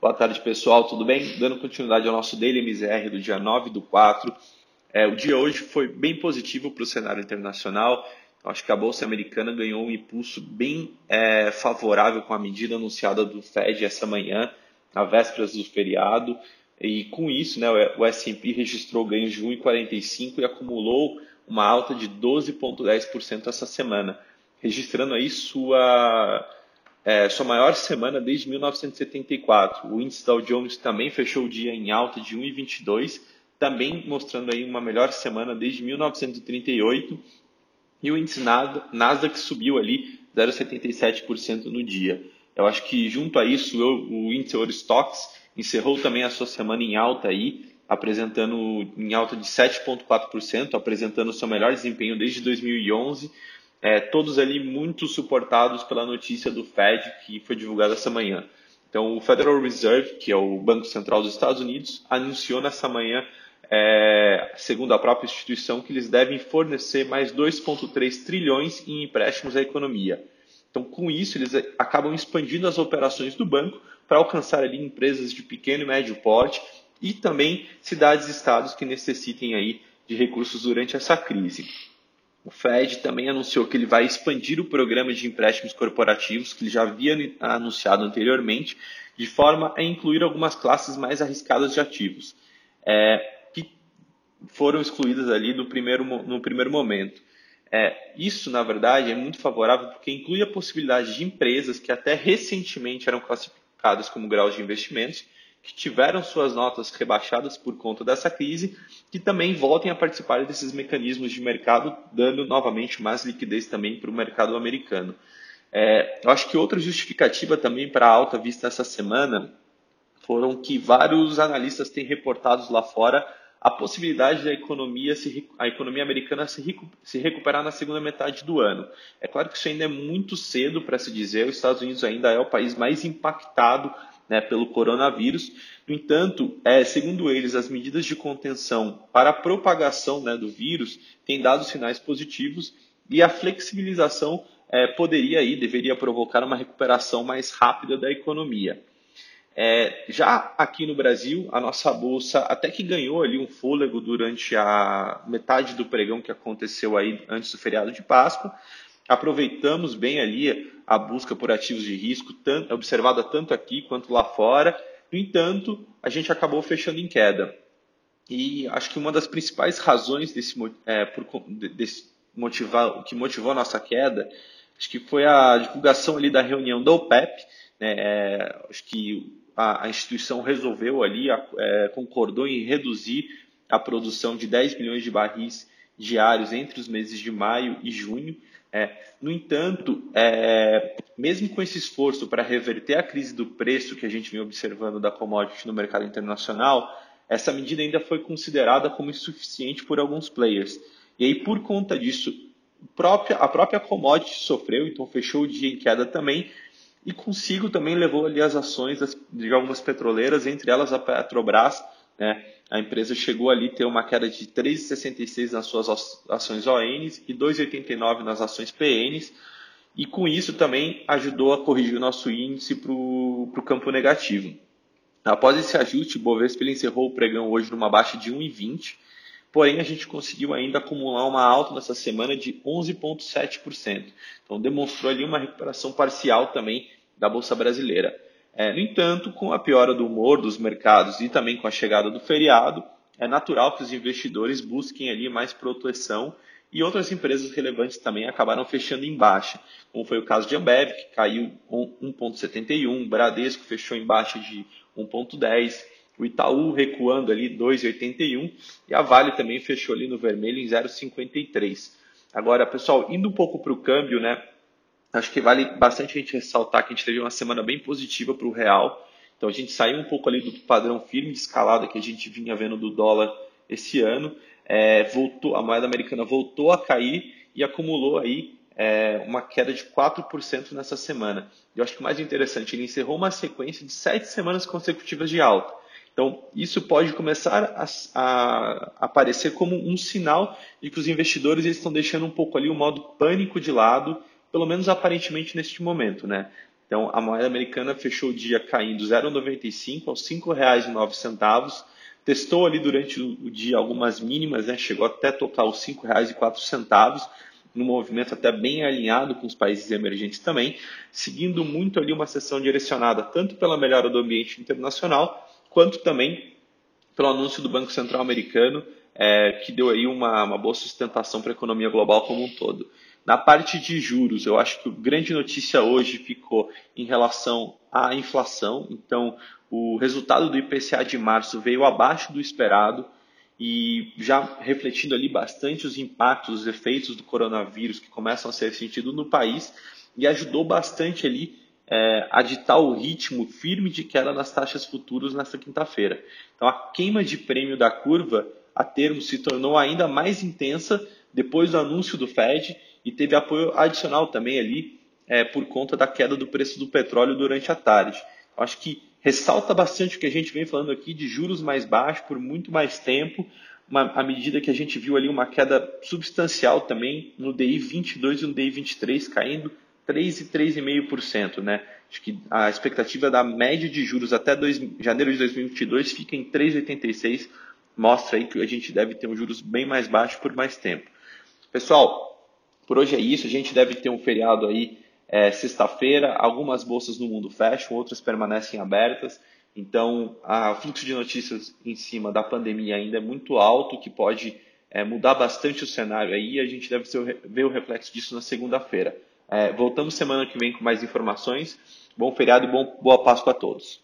Boa tarde, pessoal, tudo bem? Dando continuidade ao nosso Daily MZR do dia 9 do 4. É, o dia hoje foi bem positivo para o cenário internacional. Acho que a Bolsa Americana ganhou um impulso bem é, favorável com a medida anunciada do Fed essa manhã, na vésperas do feriado. E com isso, né, o S&P registrou ganhos de 1,45 e acumulou uma alta de 12,10% essa semana, registrando aí sua é, sua maior semana desde 1974. O índice Dow Jones também fechou o dia em alta de 1,22, também mostrando aí uma melhor semana desde 1938. E o índice Nasdaq subiu ali 0,77% no dia. Eu acho que junto a isso o índice Eurostox encerrou também a sua semana em alta aí, apresentando em alta de 7,4%, apresentando seu melhor desempenho desde 2011 é, todos ali muito suportados pela notícia do Fed que foi divulgada essa manhã. Então, o Federal Reserve, que é o Banco Central dos Estados Unidos, anunciou nessa manhã, é, segundo a própria instituição, que eles devem fornecer mais 2,3 trilhões em empréstimos à economia. Então, com isso, eles acabam expandindo as operações do banco para alcançar ali empresas de pequeno e médio porte e também cidades e estados que necessitem aí de recursos durante essa crise. O Fed também anunciou que ele vai expandir o programa de empréstimos corporativos, que ele já havia anunciado anteriormente, de forma a incluir algumas classes mais arriscadas de ativos, é, que foram excluídas ali no primeiro, no primeiro momento. É, isso, na verdade, é muito favorável porque inclui a possibilidade de empresas que até recentemente eram classificadas como graus de investimentos que tiveram suas notas rebaixadas por conta dessa crise, que também voltem a participar desses mecanismos de mercado, dando novamente mais liquidez também para o mercado americano. É, eu acho que outra justificativa também para a alta vista essa semana foram que vários analistas têm reportado lá fora a possibilidade da economia, se, a economia americana se, se recuperar na segunda metade do ano. É claro que isso ainda é muito cedo para se dizer, os Estados Unidos ainda é o país mais impactado né, pelo coronavírus. No entanto, é, segundo eles, as medidas de contenção para a propagação né, do vírus têm dado sinais positivos e a flexibilização é, poderia e deveria provocar uma recuperação mais rápida da economia. É, já aqui no Brasil, a nossa bolsa até que ganhou ali um fôlego durante a metade do pregão que aconteceu aí antes do feriado de Páscoa, aproveitamos bem ali a busca por ativos de risco, tanto, observada tanto aqui quanto lá fora. No entanto, a gente acabou fechando em queda. E acho que uma das principais razões desse, é, por, desse motivar, que motivou a nossa queda, acho que foi a divulgação ali da reunião da OPEP. Né, é, acho que a, a, instituição resolveu ali, é, concordou em reduzir a produção de 10 milhões de barris diários entre os meses de maio e junho. É, no entanto, é, mesmo com esse esforço para reverter a crise do preço que a gente vem observando da commodity no mercado internacional, essa medida ainda foi considerada como insuficiente por alguns players. E aí, por conta disso, própria, a própria commodity sofreu, então fechou o dia em queda também, e consigo também levou ali as ações das, de algumas petroleiras, entre elas a Petrobras, né? A empresa chegou ali a ter uma queda de 3,66 nas suas ações ONs e 2,89 nas ações PNs, e com isso também ajudou a corrigir o nosso índice para o campo negativo. Após esse ajuste, o Bovespa encerrou o pregão hoje numa baixa de 1,20, porém a gente conseguiu ainda acumular uma alta nessa semana de 11,7%. Então demonstrou ali uma recuperação parcial também da Bolsa Brasileira. É, no entanto, com a piora do humor dos mercados e também com a chegada do feriado, é natural que os investidores busquem ali mais proteção e outras empresas relevantes também acabaram fechando em baixa, como foi o caso de Ambev, que caiu 1,71, Bradesco fechou em baixa de 1,10, o Itaú recuando ali 2,81 e a Vale também fechou ali no vermelho em 0,53. Agora, pessoal, indo um pouco para o câmbio, né? Acho que vale bastante a gente ressaltar que a gente teve uma semana bem positiva para o real. Então a gente saiu um pouco ali do padrão firme de escalada que a gente vinha vendo do dólar esse ano. É, voltou, a moeda americana voltou a cair e acumulou aí é, uma queda de 4% nessa semana. Eu acho que o mais interessante, ele encerrou uma sequência de sete semanas consecutivas de alta. Então, isso pode começar a, a, aparecer como um sinal de que os investidores eles estão deixando um pouco ali o modo pânico de lado pelo menos aparentemente neste momento, né? Então, a moeda americana fechou o dia caindo 0,95 aos R$ 5,09. Testou ali durante o dia algumas mínimas, né? chegou até tocar os R$ 5,04, num movimento até bem alinhado com os países emergentes também, seguindo muito ali uma sessão direcionada tanto pela melhora do ambiente internacional, quanto também pelo anúncio do Banco Central americano, é, que deu aí uma, uma boa sustentação para a economia global como um todo. Na parte de juros, eu acho que a grande notícia hoje ficou em relação à inflação. Então, o resultado do IPCA de março veio abaixo do esperado e já refletindo ali bastante os impactos, os efeitos do coronavírus que começam a ser sentidos no país e ajudou bastante ali é, a ditar o ritmo firme de queda nas taxas futuras nesta quinta-feira. Então, a queima de prêmio da curva a termo se tornou ainda mais intensa depois do anúncio do Fed e teve apoio adicional também ali é, por conta da queda do preço do petróleo durante a tarde. Acho que ressalta bastante o que a gente vem falando aqui de juros mais baixos por muito mais tempo, uma, à medida que a gente viu ali uma queda substancial também no DI 22 e no DI 23 caindo 3 e 3,5%, né? Acho que a expectativa da média de juros até dois, janeiro de 2022 fica em 3,86, mostra aí que a gente deve ter um juros bem mais baixo por mais tempo. Pessoal, por hoje é isso. A gente deve ter um feriado aí é, sexta-feira. Algumas bolsas no mundo fecham, outras permanecem abertas. Então, o fluxo de notícias em cima da pandemia ainda é muito alto, que pode é, mudar bastante o cenário aí. A gente deve ver o reflexo disso na segunda-feira. É, voltamos semana que vem com mais informações. Bom feriado e bom, boa Páscoa a todos.